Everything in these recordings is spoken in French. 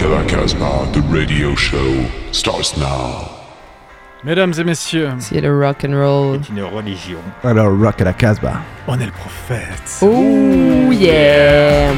Rock à la Casbah, the radio show starts now. Mesdames et messieurs, C'est le rock and roll. C'est une religion. Alors, rock à la Casbah. on est le prophète. Oh yeah.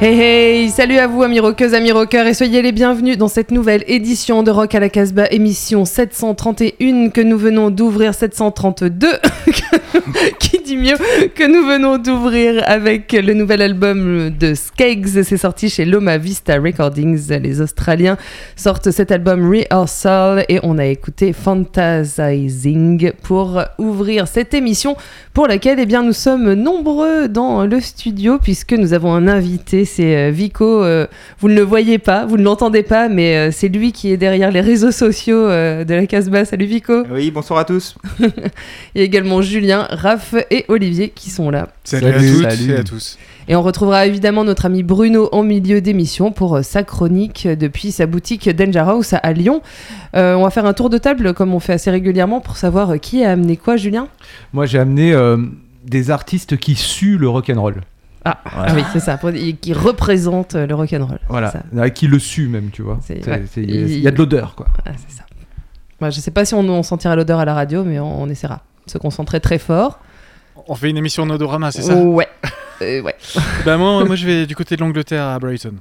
Hey hey, salut à vous amis rockeuses, amis rockeurs et soyez les bienvenus dans cette nouvelle édition de Rock à la Casbah, émission 731 que nous venons d'ouvrir, 732, qui dit mieux, que nous venons d'ouvrir avec le nouvel album de Skeggs, c'est sorti chez Loma Vista Recordings, les Australiens sortent cet album Rehearsal et on a écouté Fantasizing pour ouvrir cette émission pour laquelle eh bien, nous sommes nombreux dans le studio puisque nous avons un invité, c'est euh, Vico. euh, vous ne le voyez pas, vous ne l'entendez pas, mais euh, c'est lui qui est derrière les réseaux sociaux euh, de la Casbah. Salut Vico. Oui, bonsoir à tous. Il y a également Julien, Raph et Olivier qui sont là. Salut, Salut, à toutes salut. et à tous. Et on retrouvera évidemment notre ami Bruno en milieu d'émission pour sa chronique depuis sa boutique Danger House à, Lyon. Euh, on va faire un tour de table comme on fait assez régulièrement pour savoir qui a amené quoi, Julien? Moi, j'ai amené euh, des artistes qui suent le rock'n'roll. Ah, ah oui, c'est ça, qui représente le rock'n'roll. Voilà. Ça. Qui le suent même, tu vois. C'est- C'est- ouais. c'est- Il y a- Il- il y a de l'odeur, quoi. Ah, c'est ça. Moi, je sais pas si on, on sentira l'odeur à la radio, mais on, on essaiera de se concentrer très fort. On fait une émission en odorama, c'est ça? Ouais. Euh, ouais. Bah moi, moi, je vais du côté de l'Angleterre à Brighton.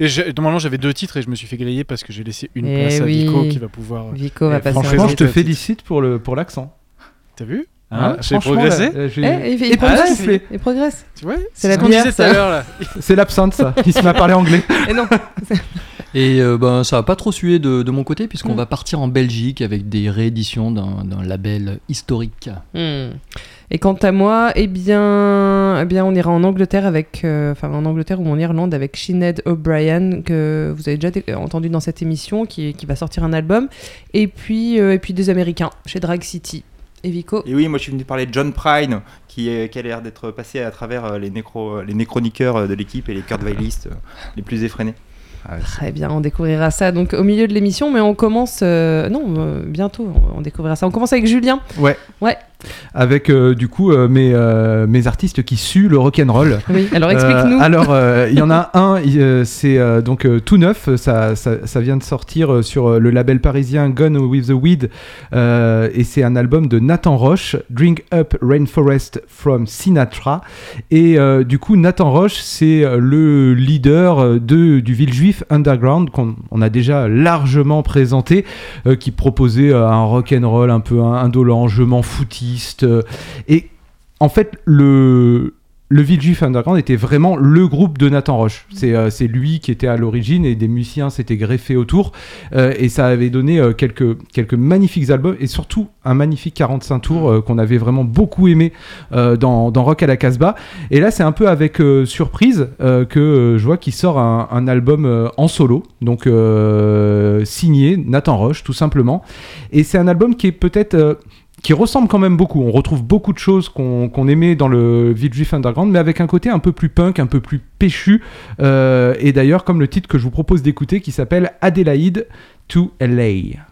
Et j'ai- normalement, j'avais deux titres et je me suis fait griller parce que j'ai laissé une Eh place à. Vico qui va pouvoir. Vico va passer franchement, je je te félicite pour le pour l'accent. T'as vu? Hein, J'ai franchement, progressé. là, j'ai- Eh, il, fait- il Et pas progresse. Il progresse. Tu vois C'est la ce qu'on bière, disait tout à ça. l'heure là. C'est l'absinthe, ça. Il se met à parler anglais. Et non. Et euh, ben, ça va pas trop suer de, de mon côté, puisqu'on Mm. va partir en Belgique avec des rééditions d'un d'un label historique. Hmm. Et quant à moi, eh bien, eh bien, on ira en Angleterre avec, euh, enfin en Angleterre ou en Irlande avec Sinead O'Brien que vous avez déjà dé- entendu dans cette émission, qui, qui va sortir un album, et puis euh, et puis des Américains chez Drag City. Et Vico. Et oui, moi je suis venu parler de John Prine, qui, est- qui a l'air d'être passé à travers euh, les, nécro, les néchroniqueurs euh, de l'équipe et les Kurt Weilistes euh, les plus effrénés. Très bien, on découvrira ça donc au milieu de l'émission, mais on commence, euh, non, euh, bientôt, on, on découvrira ça. On commence avec Julien. Ouais. Ouais. Avec euh, du coup euh, mes, euh, mes artistes qui suent le rock'n'roll. Oui. Alors explique-nous. Alors, il y en a un, c'est donc tout neuf, ça, ça, ça vient de sortir sur le label parisien Gone with the Weed, et c'est un album de Nathan Roche, Drink Up Rainforest from Sinatra. Et du coup, Nathan Roche, c'est le leader de, du Villejuif Underground qu'on on a déjà largement présenté, qui proposait un rock'n'roll un peu indolent, je m'en foutiste. Euh, et en fait, le, le Villejuif Underground était vraiment le groupe de Nathan Roche. C'est euh, lui qui était à l'origine et des musiciens s'étaient greffés autour. Euh, et ça avait donné euh, quelques, quelques magnifiques albums et surtout un magnifique 45 tours qu'on avait vraiment beaucoup aimé dans, dans Rock à la Casbah. Et là, c'est un peu avec surprise que je vois qu'il sort un, un album en solo, donc signé Nathan Roche, tout simplement. Et c'est un album qui est peut-être. Qui ressemble quand même beaucoup. On retrouve beaucoup de choses qu'on aimait dans le Villejuif Underground, mais avec un côté un peu plus punk, un peu plus péchu. Euh, et d'ailleurs, comme le titre que je vous propose d'écouter, qui s'appelle Adélaïde to LA.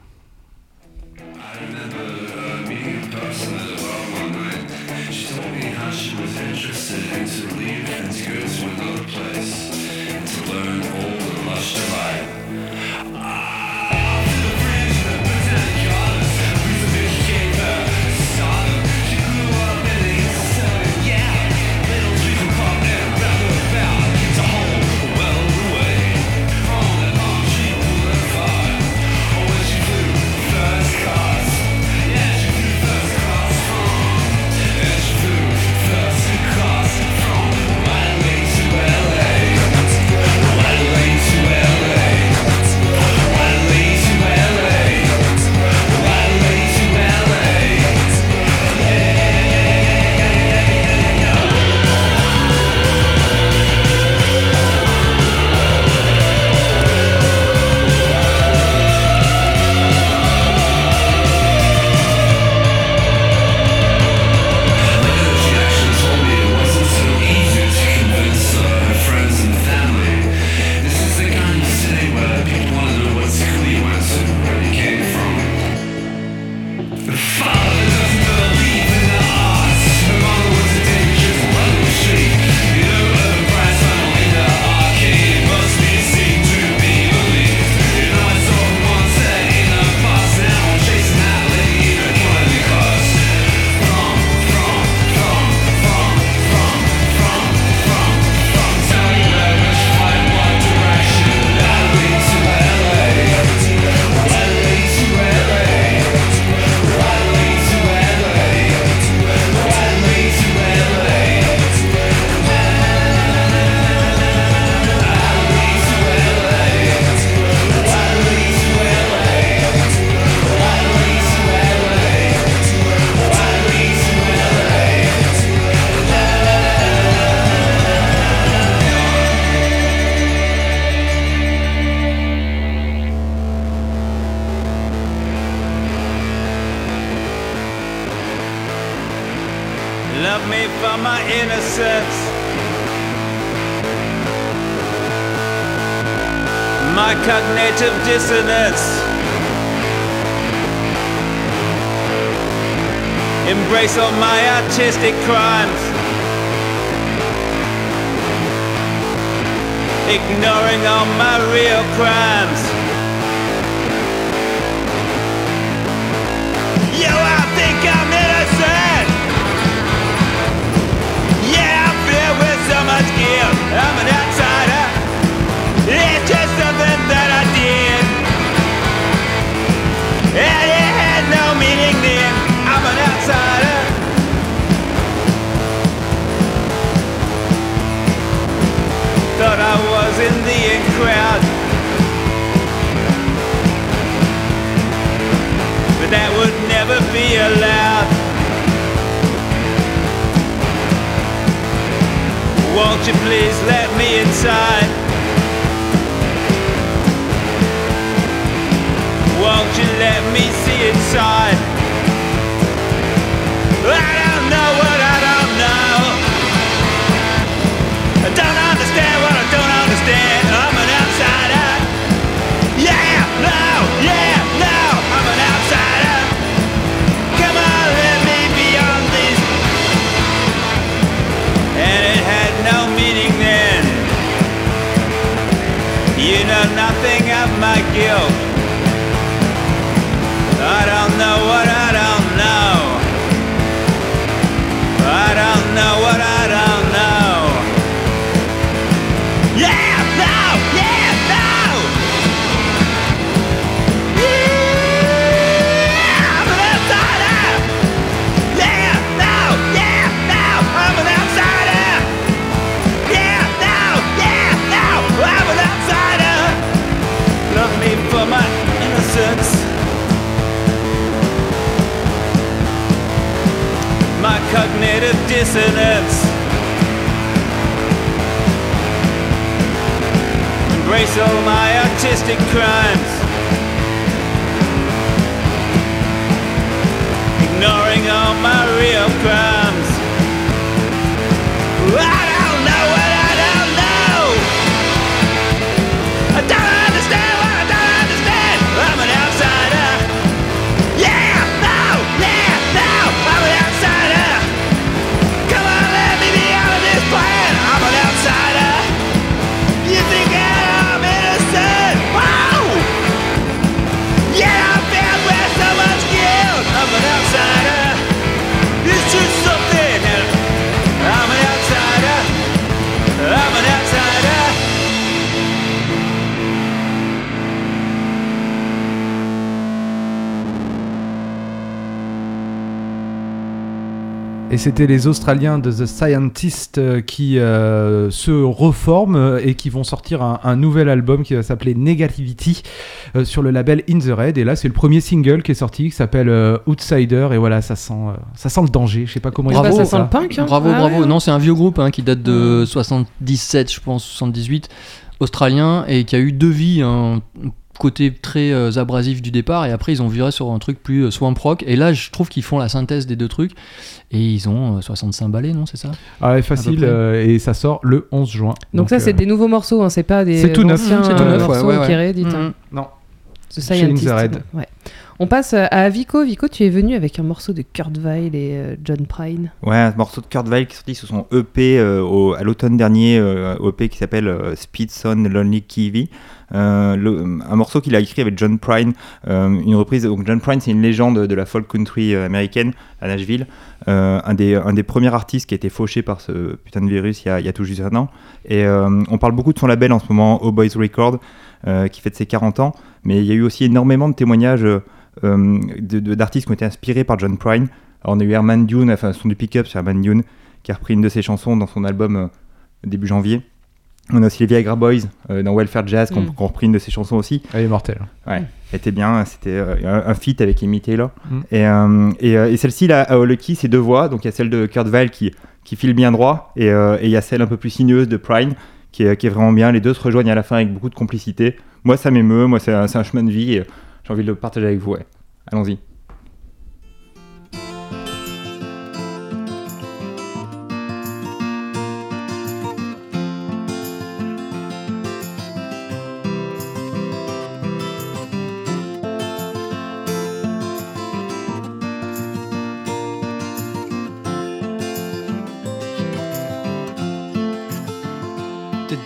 All my artistic crimes. Ignoring all my real crimes. allowed. Won't you please let me inside? Won't you let me see inside? Of dissonance. Embrace all my artistic crimes. Ignoring all my real crimes. C'était les Australiens de The Scientist euh, qui euh, se reforment euh, et qui vont sortir un, un nouvel album qui va s'appeler Negativity euh, sur le label In the Red. Et là, c'est le premier single qui est sorti qui s'appelle euh, Outsider. Et voilà, ça sent, euh, ça sent le danger. Je sais pas comment pas, expliquer ça sent le punk. hein. Bravo, Ah bravo. ouais. Non, c'est un vieux groupe hein, qui date de 77, je pense, 78, australien, et qui a eu deux vies. Un côté très euh, abrasif du départ, et après ils ont viré sur un truc plus euh, swamp rock. Et là, je trouve qu'ils font la synthèse des deux trucs, et ils ont euh, 65 ballets, non C'est ça? Ah ouais, facile. euh, et ça sort le 11 juin. Donc, ça, c'est euh, des nouveaux morceaux, hein, c'est pas des C'est tout neuf, anciens c'est tout euh, neuf, ouais, morceaux ouais, ouais. qui rééditent. hein. Non. Scientist. Red. Ouais. On passe euh, à Vico. Vico, tu es venu avec un morceau de Kurt Weill et euh, John Prine. Ouais, un morceau de Kurt Weill qui est sorti sur son EP euh, au- à l'automne dernier, euh, EP qui s'appelle euh, Speed Son Lonely Kiwi. Euh, un morceau qu'il a écrit avec John Prine, euh, une reprise. Donc John Prine, c'est une légende de la folk country euh, américaine à Nashville, un, des, un des premiers artistes qui a été fauché par ce putain de virus il y a, il y a tout juste un an. Et on parle beaucoup de son label en ce moment, Oh Boys Record, qui fête ses 40 ans. Mais il y a eu aussi énormément de témoignages d'artistes qui ont été inspirés par John Prine. Alors, on a eu Herman Dune, enfin son du pick-up sur Herman Dune, qui a repris une de ses chansons dans son album début janvier. On a aussi les Viagra Boys euh, dans Welfare Jazz qui ont Mm. repris une de ses chansons aussi. Elle est mortelle. Ouais, elle était bien, c'était euh, un, un feat avec Amy Taylor. Mm. Et, euh, et, euh, et celle-ci, là, à Lucky, c'est deux voix. Donc il y a celle de Kurt Weill qui, qui file bien droit, et euh, et il y a celle un peu plus sinueuse de Prine qui est, qui est vraiment bien. Les deux se rejoignent à la fin avec beaucoup de complicité. Moi, ça m'émeut, moi, c'est un, c'est un chemin de vie, et j'ai envie de le partager avec vous. Ouais. Allons-y.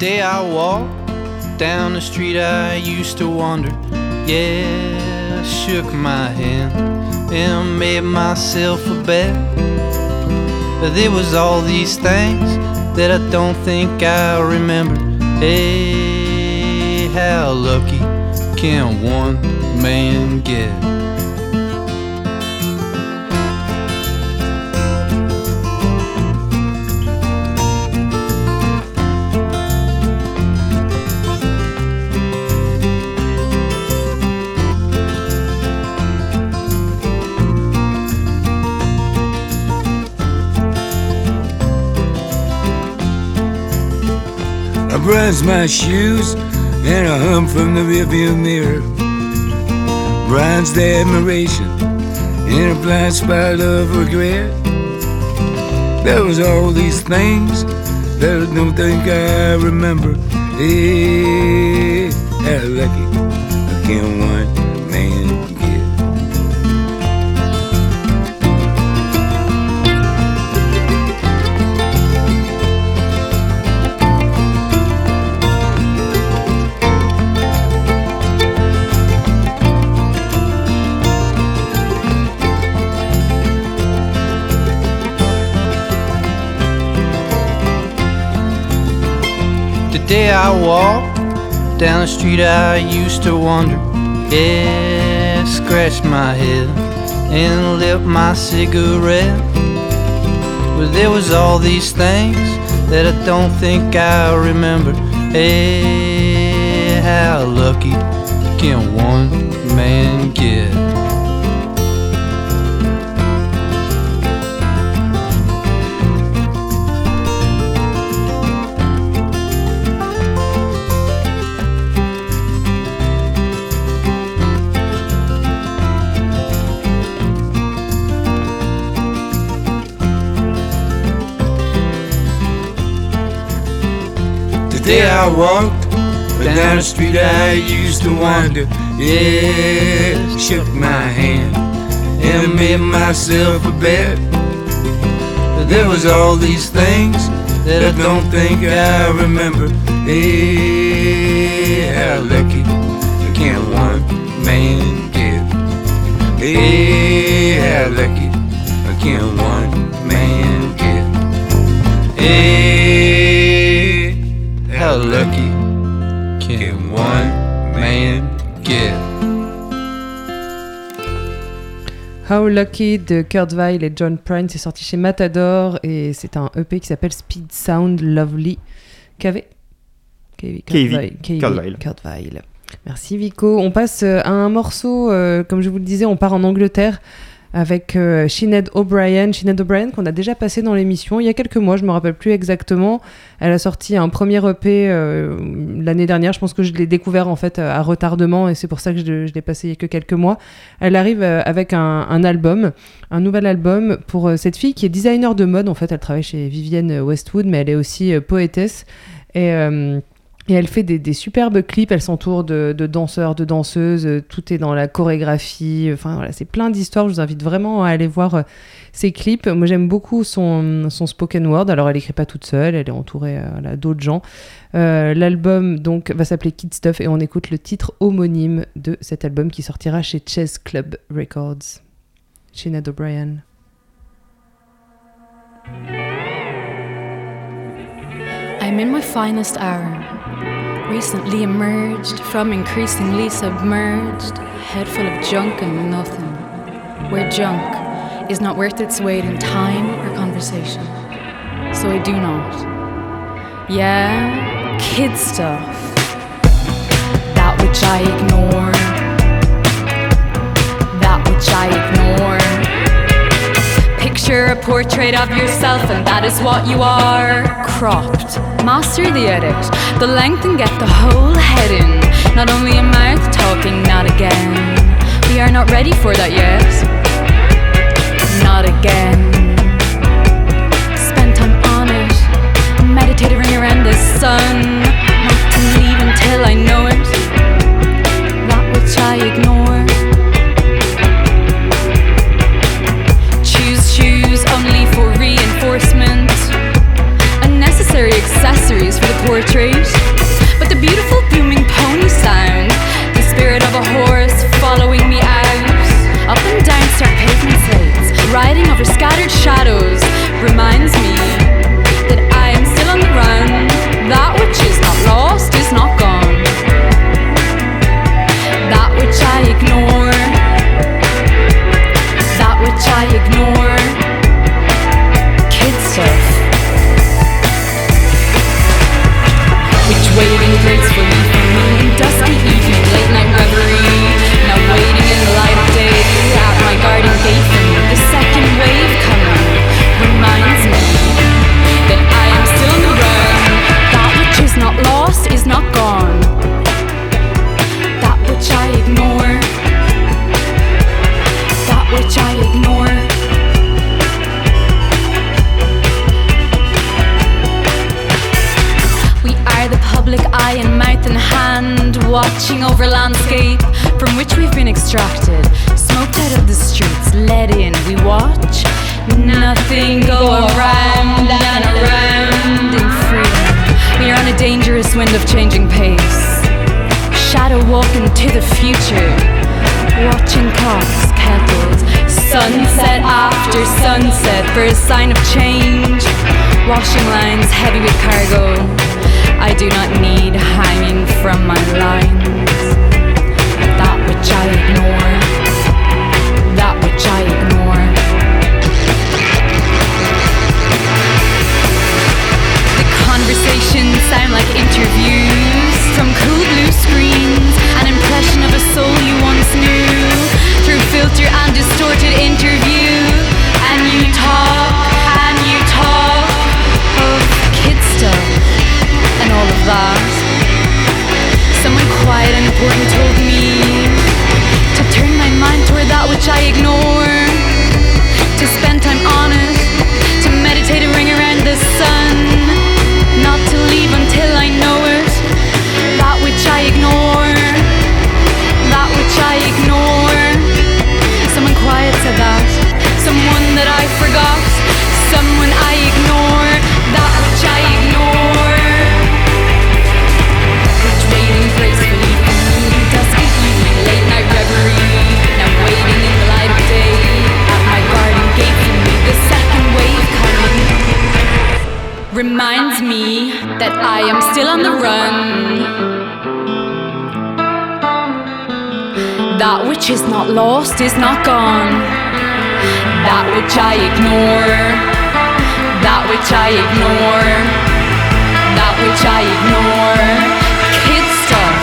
Day I walked down the street I used to wander. Yeah, I shook my hand and made myself a bet. But there was all these things that I don't think I remember. Hey, how lucky can one man get? Brush my shoes and a hum from the rearview mirror. Bronzed admiration in a blind spot of regret. There was all these things that I don't think I remember. Hey, how lucky I can one man down the street, I used to wander. Yeah, scratch my head and lit my cigarette. But there was all these things that I don't think I remember. Hey, how lucky can one man get? Day I walked down the street, I used to wander. Yeah, shook my hand and made myself a bet. But there was all these things that I don't think I remember. Hey, how lucky can one man get? Hey, how lucky can one man get? Hey, lucky can one man get? How Lucky de Kurt Weill et John Prine, c'est sorti chez Matador et c'est un EP qui s'appelle Speed Sound Lovely. KV KV Kurt Weill. Merci Vico. On passe euh, à un morceau, euh, comme je vous le disais, on part en Angleterre avec euh, O'Brien. Sinead O'Brien qu'on a déjà passé dans l'émission il y a quelques mois, je me rappelle plus exactement. Elle a sorti un premier EP euh, l'année dernière. Je pense que je l'ai découvert en fait à retardement et c'est pour ça que je, je l'ai passé il y a que quelques mois. Elle arrive euh, avec un, un album, un nouvel album pour euh, cette fille qui est designer de mode. En fait, elle travaille chez Vivienne Westwood, mais elle est aussi poétesse. Et, et elle fait des, superbes clips. Elle s'entoure de, danseurs, de danseuses. euh, Tout est dans la chorégraphie. Enfin, voilà, c'est plein d'histoires. Je vous invite vraiment à aller voir euh, ses clips. Moi, j'aime beaucoup son, son spoken word. Alors, elle écrit pas toute seule. Elle est entourée euh, d'autres gens. Euh, L'album donc va s'appeler Kid Stuff et on écoute le titre homonyme de cet album qui sortira chez Chess Club Records. Sinead O'Brien. I'm in my finest hour. Recently emerged from increasingly submerged, head full of junk and nothing. Where junk is not worth its weight in time or conversation. So I do not. Yeah, kid stuff. That which I ignore. That which I ignore. Picture a portrait of yourself, and that is what you are. Cropped. Master the edit, the length, and get the whole head in. Not only a mouth talking, not again. We are not ready for that yet. After sunset for a sign of change. Washing lines heavy with cargo. I do not need hanging from my lines. That which I ignore. That which I ignore. The conversations sound like interviews from cool blue screens. An impression of a soul you once knew through filter and distorted interview. And important told me to turn my mind toward that which I ignore. Reminds me that I am still on the run. That which is not lost is not gone. That which I ignore. That which I ignore. That which I ignore. Kid stuff.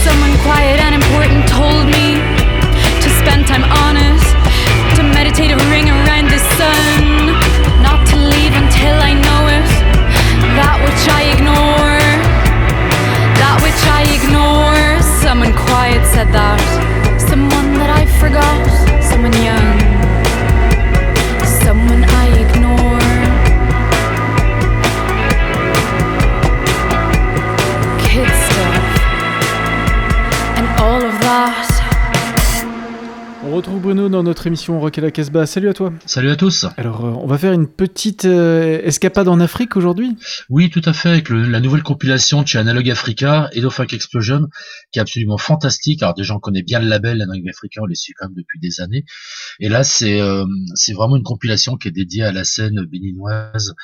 Someone quiet and important told notre émission Rock à la Casbah. Salut à toi. Salut à tous. Alors, euh, on va faire une petite euh, escapade en Afrique aujourd'hui. Oui, tout à fait, avec le- la nouvelle compilation de chez Analog Africa, Edo Funk Explosion, qui est absolument fantastique. Alors déjà, on connaît bien le label Analog Africa, on les suit quand même depuis des années. Et là, c'est euh, vraiment une compilation qui est dédiée à la scène béninoise.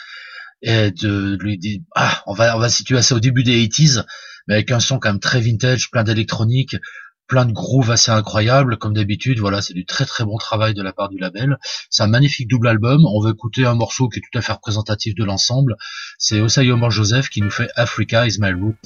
Et de, lui dire, ah, on va on va situer ça au début des 80s, mais avec un son quand même très vintage, plein d'électronique, plein de grooves assez incroyables, comme d'habitude. Voilà, c'est du très très bon travail de la part du label. C'est un magnifique double album. On va écouter un morceau qui est tout à fait représentatif de l'ensemble. C'est Osai Omar Joseph qui nous fait Africa is my root.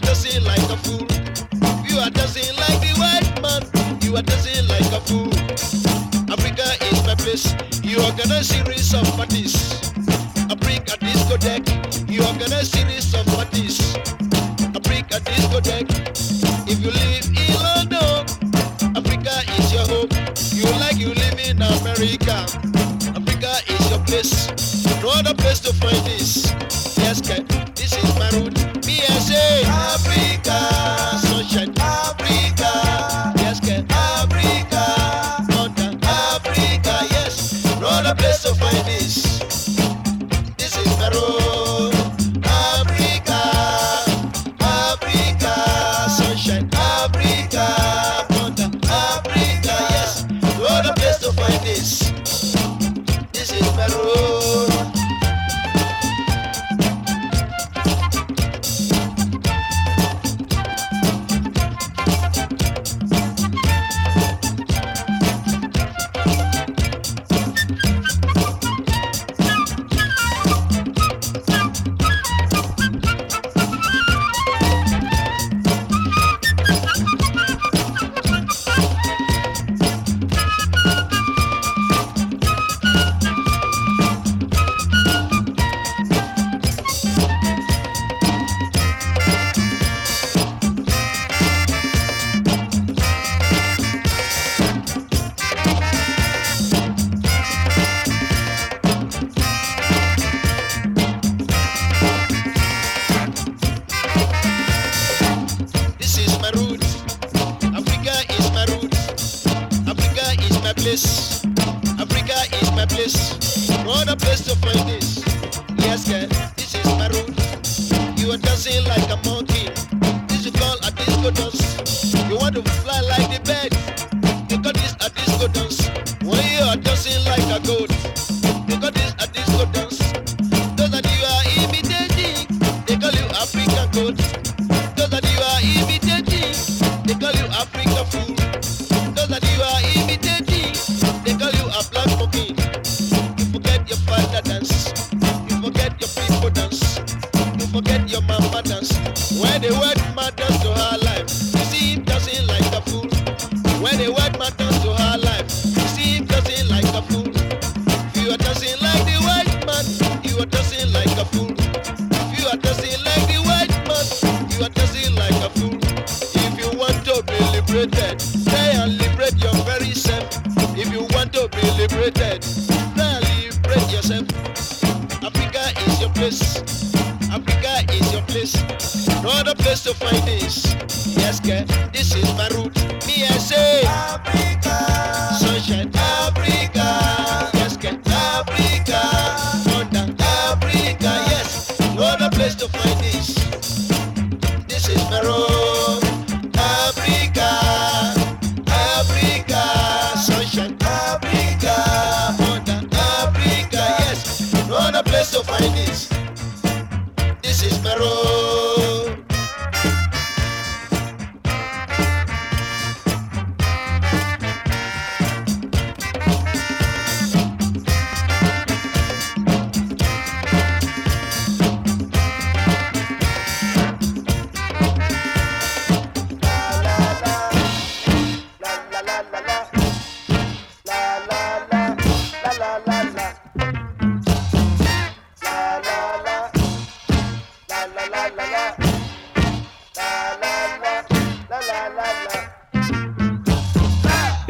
dancing like a fool. You are dancing like the white man. You are dancing like a fool. Africa is my place. You of parties. my.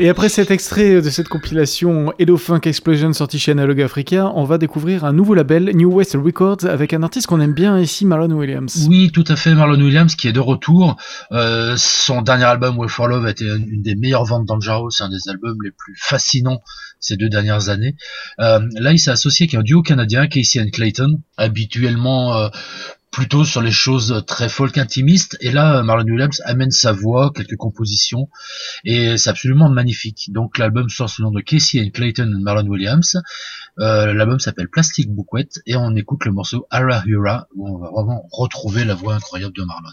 Et après cet extrait de cette compilation Hello Funk Explosion sorti chez Analog Africa, on va découvrir un nouveau label, New West Records, avec un artiste qu'on aime bien ici, Marlon Williams. Oui, tout à fait, Marlon Williams qui est de retour. Euh, son dernier album, Way for Love, a été une des meilleures ventes d'Angelo. C'est un des albums les plus fascinants ces deux dernières années. Euh, là, il s'est associé avec un duo canadien, Casey and Clayton, habituellement euh, plutôt sur les choses très folk intimistes. Et là, Marlon Williams amène sa voix, quelques compositions, et c'est absolument magnifique. Donc l'album sort sous le nom de Casey and Clayton and Marlon Williams. Euh, l'album s'appelle Plastic Bouquet, et on écoute le morceau Ara Hura, où on va vraiment retrouver la voix incroyable de Marlon.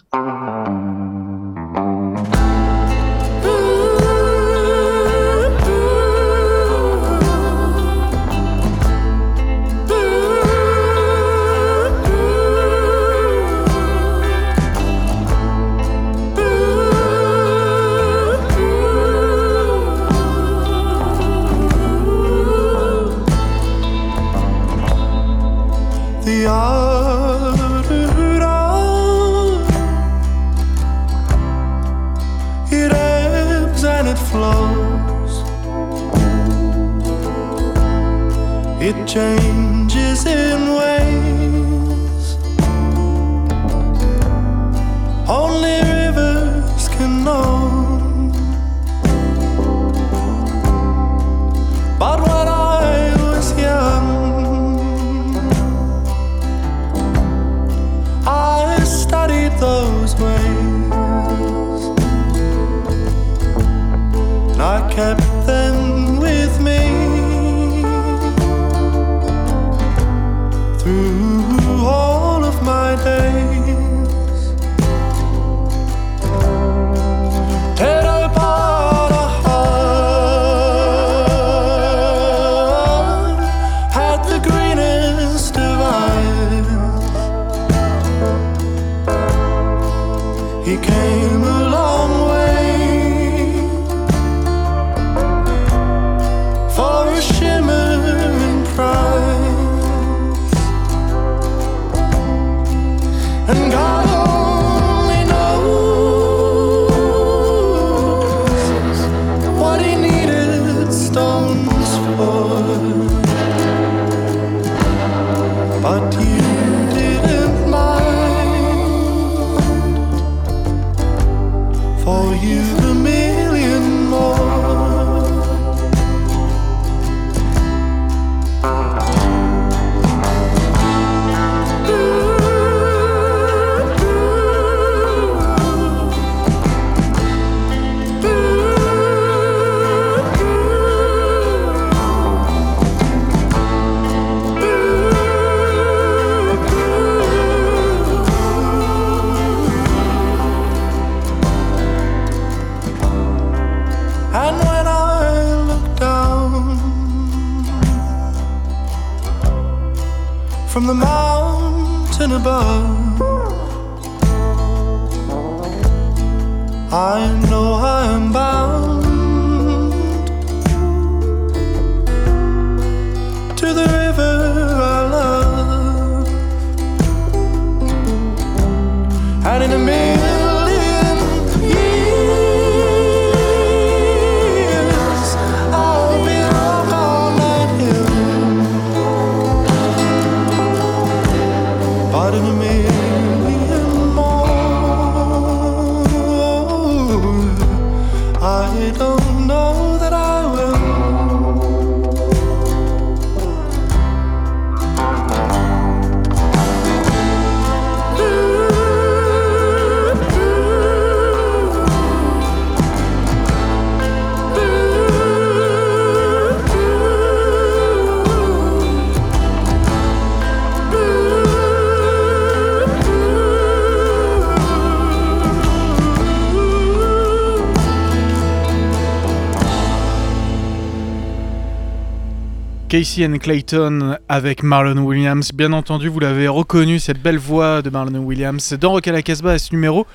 Casey and Clayton avec Marlon Williams. Bien entendu, vous l'avez reconnu, cette belle voix de Marlon Williams. Dans Rock à la Casbah, ce numéro,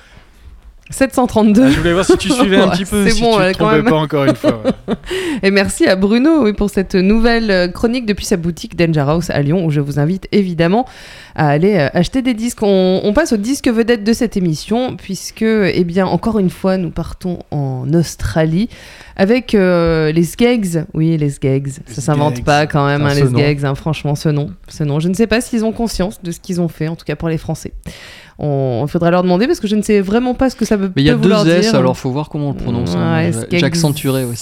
732. Ah, je voulais voir si tu suivais un petit peu, c'est si bon, tu te trompais même. pas encore une fois. ouais. Et merci à Bruno pour cette nouvelle euh, chronique depuis sa boutique Danger House à Lyon, où je vous invite évidemment à aller euh, acheter des disques. On, on passe au disque vedette de cette émission, puisque, eh bien, encore une fois, nous partons en Australie avec euh, les Skegs. Oui, les Skegs. Ça s'invente pas quand même, hein, les nom. Skegs. hein, franchement, ce nom, ce nom. Je ne sais pas s'ils ont conscience de ce qu'ils ont fait, en tout cas pour les Français. On, il faudra leur demander parce que je ne sais vraiment pas ce que ça peut, Mais il y a deux S, dire. alors faut voir comment on le prononce. hein. Ouais. J'accentuerai, ouais.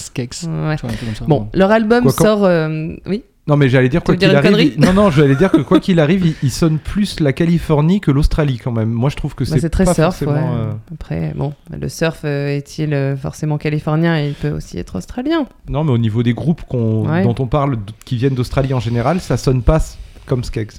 Bon, leur album Quoi, quand- sort. euh, oui. Non, mais j'allais dire quoi dire qu'il arrive. il- Non, non, j'allais dire que quoi qu'il arrive, il, il sonne plus la Californie que l'Australie quand même. Moi, je trouve que Bah, c'est c'est très pas surf, ouais. forcément, euh, Après, bon, le surf euh, est-il euh, forcément californien? Il peut aussi être australien. Non, mais au niveau des groupes qu'on- Ouais. dont on parle, qui viennent d'Australie en général, ça sonne pas comme Skeggs.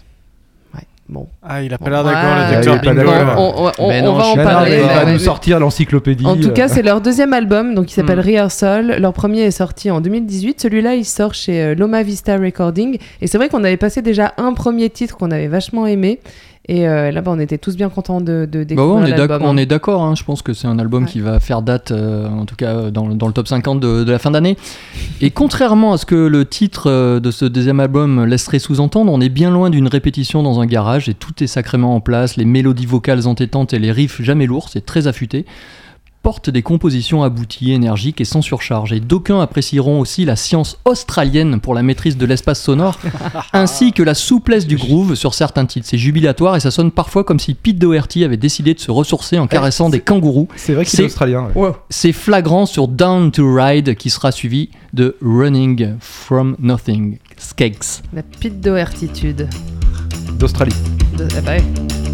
Bon. Ah, il a pas l'air d'accord, ouais. le docteur Bingo. On, on- on- va en parler. il va nous sortir l'encyclopédie. En tout euh, cas, c'est leur deuxième album, donc il s'appelle Hmm. Rehearsal. Leur premier est sorti en 2018. Celui-là, il sort chez euh, Loma Vista Recording. Et c'est vrai qu'on avait passé déjà un premier titre qu'on avait vachement aimé. Et euh, là, bah, on était tous bien contents de, de Bah ouais, découvrir on est d'accord, hein. on est d'accord. hein. Je pense que c'est un album Ouais. qui va faire date, euh, en tout cas euh, dans, le- dans le top 50 de, de la fin d'année. Et contrairement à ce que le titre de ce deuxième album laisserait sous-entendre, on est bien loin d'une répétition dans un garage et tout est sacrément en place. Les mélodies vocales entêtantes et les riffs jamais lourds, c'est très affûté portent des compositions abouties, énergiques et sans surcharge. Et d'aucuns apprécieront aussi la science australienne pour la maîtrise de l'espace sonore, ainsi que la souplesse du groove sur certains titres. C'est jubilatoire et ça sonne parfois comme si Pete Doherty avait décidé de se ressourcer en caressant des kangourous. C'est vrai qu'il C'est- est australien. ouais. C'est flagrant sur Down to Ride qui sera suivi de Running from Nothing. Skeggs. La pite d'oertitude. D'Australie. De... ah bah.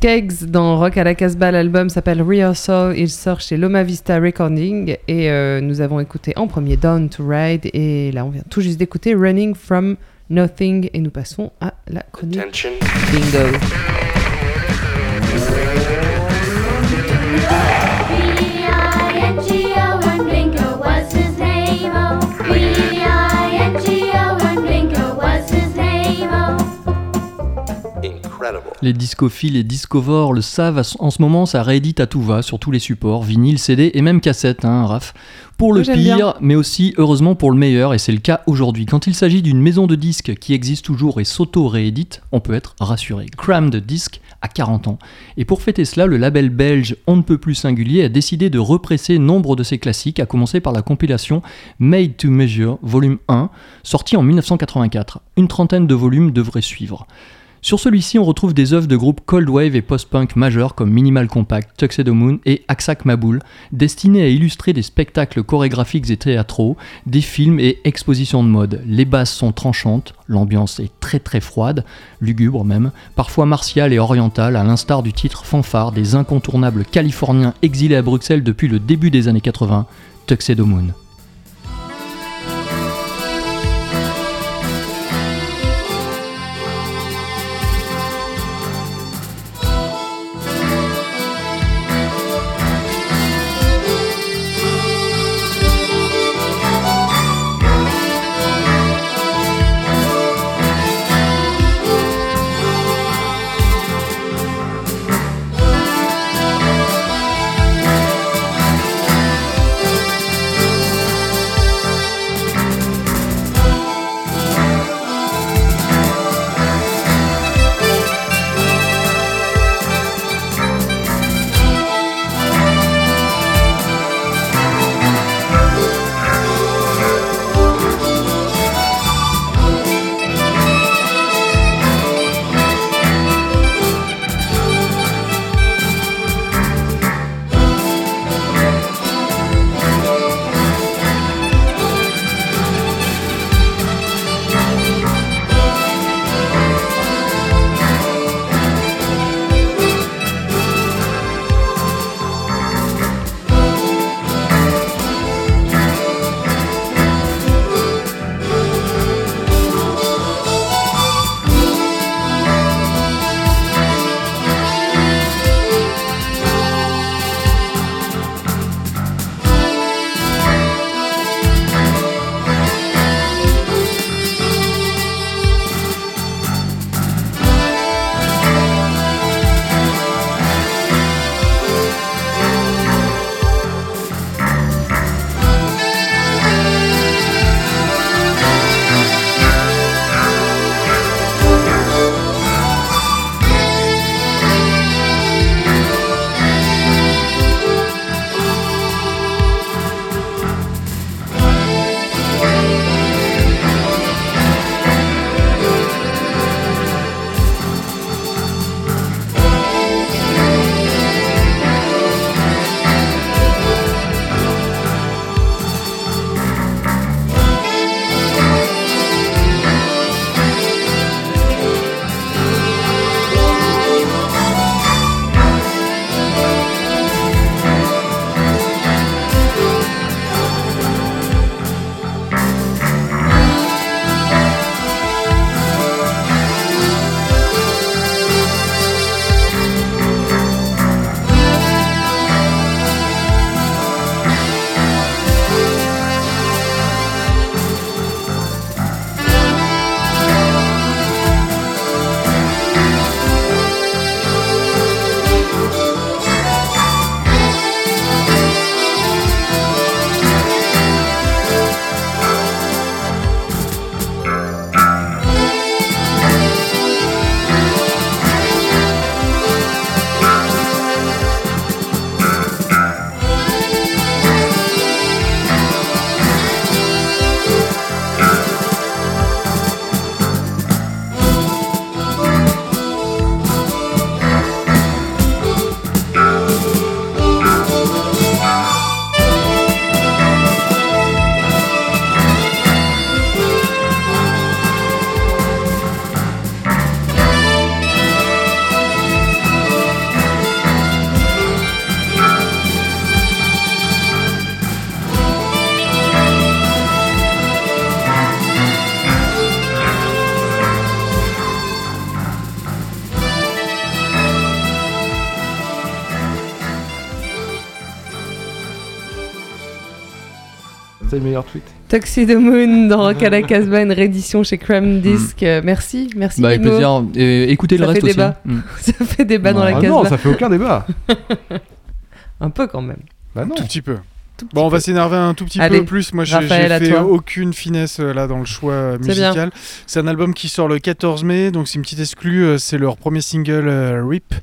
Skeggs dans Rock à la Casbah, l'album s'appelle Rehearsal, il sort chez Loma Vista Recording. Et euh, nous avons écouté en premier Down to Ride. Et là on vient tout juste d'écouter Running from Nothing. Et nous passons à la chronique Bingo. B-I-N-G-O Les discophiles et discovores le savent, en ce moment ça réédite à tout va sur tous les supports, vinyle, CD et même cassette, hein, Raph. Pour le pire, bien. mais aussi heureusement pour le meilleur, et c'est le cas aujourd'hui. Quand il s'agit d'une maison de disques qui existe toujours et s'auto-réédite, on peut être rassuré. Crammed Disc a 40 ans. Et pour fêter cela, le label belge On ne peut plus singulier a décidé de represser nombre de ses classiques, à commencer par la compilation Made to Measure, volume 1, sorti en 1984. Une trentaine de volumes devraient suivre. Sur celui-ci, on retrouve des œuvres de groupes cold wave et post-punk majeurs comme Minimal Compact, Tuxedo Moon et Aksak Maboul, destinées à illustrer des spectacles chorégraphiques et théâtraux, des films et expositions de mode. Les basses sont tranchantes, l'ambiance est très très froide, lugubre même, parfois martiale et orientale, à l'instar du titre fanfare des incontournables californiens exilés à Bruxelles depuis le début des années 80, Tuxedo Moon. Les meilleurs tweets. Tuxedo Moon dans Rock à la Casbah, une réédition chez Crumb Disc. Euh, Merci, merci. Bah, avec plaisir. Et écoutez le Ça reste fait aussi. débat. hein. Mm. ça fait débat dans la Ah Casbah. non, ça fait aucun débat. Un peu quand même. Bah non. Tout petit peu. Bon, on va s'énerver un tout petit Allez, peu plus. Moi, j'ai fait aucune finesse euh, là dans le choix euh, musical. C'est un album qui sort le 14 mai, donc c'est une petite exclue. euh, C'est leur premier single euh, Rip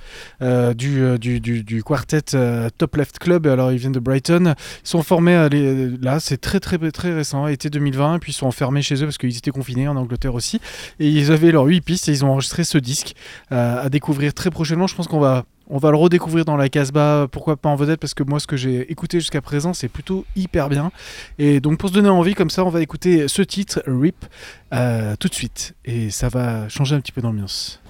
euh, du, du, du, du quartet euh, Top Left Club. Alors, ils viennent de Brighton. Ils sont formés les- là, c'est très très très récent, été 2020. Et puis ils sont enfermés chez eux parce qu'ils étaient confinés en Angleterre aussi. Et ils avaient leurs 8 pistes et ils ont enregistré ce disque à découvrir très prochainement. Je pense qu'on va on va le redécouvrir dans la Casbah, pourquoi pas en vedette, parce que moi, ce que j'ai écouté jusqu'à présent, c'est plutôt hyper bien. Et donc, pour se donner envie, comme ça, on va écouter ce titre, Rip, euh, tout de suite. Et ça va changer un petit peu d'ambiance.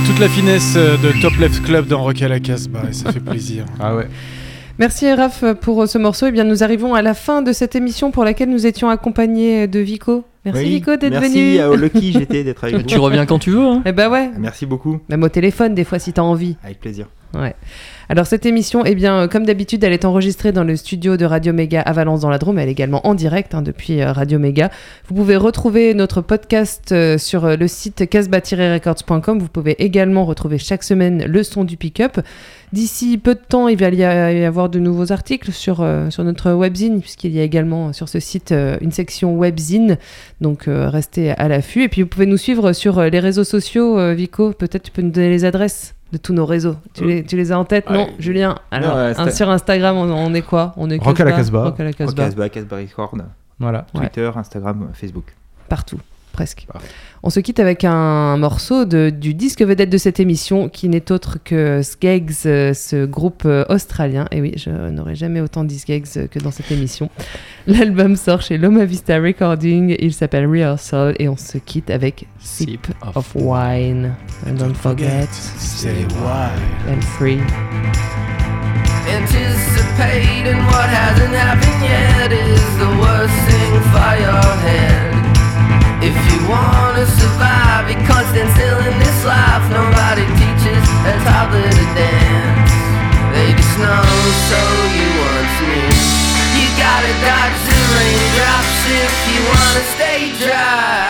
Voilà toute la finesse euh, de Top Left Club dans Rock à la Casbah, et ça fait plaisir. Ah ouais. Merci Raph pour ce morceau. Et bien, nous arrivons à la fin de cette émission pour laquelle nous étions accompagnés de Vico. Merci Oui, Vico d'être venu. Merci à Lucky, j'étais d'être avec vous. Tu reviens quand tu veux. hein. Eh bah ouais. Merci beaucoup. Même au téléphone, des fois, si t'as envie. Avec plaisir. Alors cette émission, eh bien, euh, comme d'habitude, elle est enregistrée dans le studio de Radio Méga à Valence dans la Drôme. Elle est également en direct hein, depuis euh, Radio Méga. Vous pouvez retrouver notre podcast euh, sur le site casbah-records.com. Vous pouvez également retrouver chaque semaine le son du pick-up. D'ici peu de temps, il va y avoir de nouveaux articles sur, sur notre webzine, puisqu'il y a également sur ce site une section webzine. Donc restez à l'affût. Et puis vous pouvez nous suivre sur les réseaux sociaux. Vico, peut-être tu peux nous donner les adresses de tous nos réseaux. Tu, les, tu les as en tête Non. Julien? Alors, Non, un- Insta- sur Instagram, on, on est quoi? On est Rock à la Casbah. Rock à la Casbah. Casbah, Casbah Record. Voilà. Ouais. Twitter, Instagram, Facebook. Partout, presque. On se quitte avec un morceau de, du disque vedette de cette émission qui n'est autre que Skeggs, euh, ce groupe euh, australien. Et oui, je n'aurai jamais autant dit Skeggs euh, que dans cette émission. L'album sort chez Loma Vista Recording. Il s'appelle Rehearsal et on se quitte avec Sip of Wine. And don't forget, stay wild and free. Anticipating what hasn't happened yet is the worst thing for your head. If you wanna survive, because then still in this life, nobody teaches a toddler to dance. They just know so you want me. You gotta dodge the raindrops if you wanna stay dry.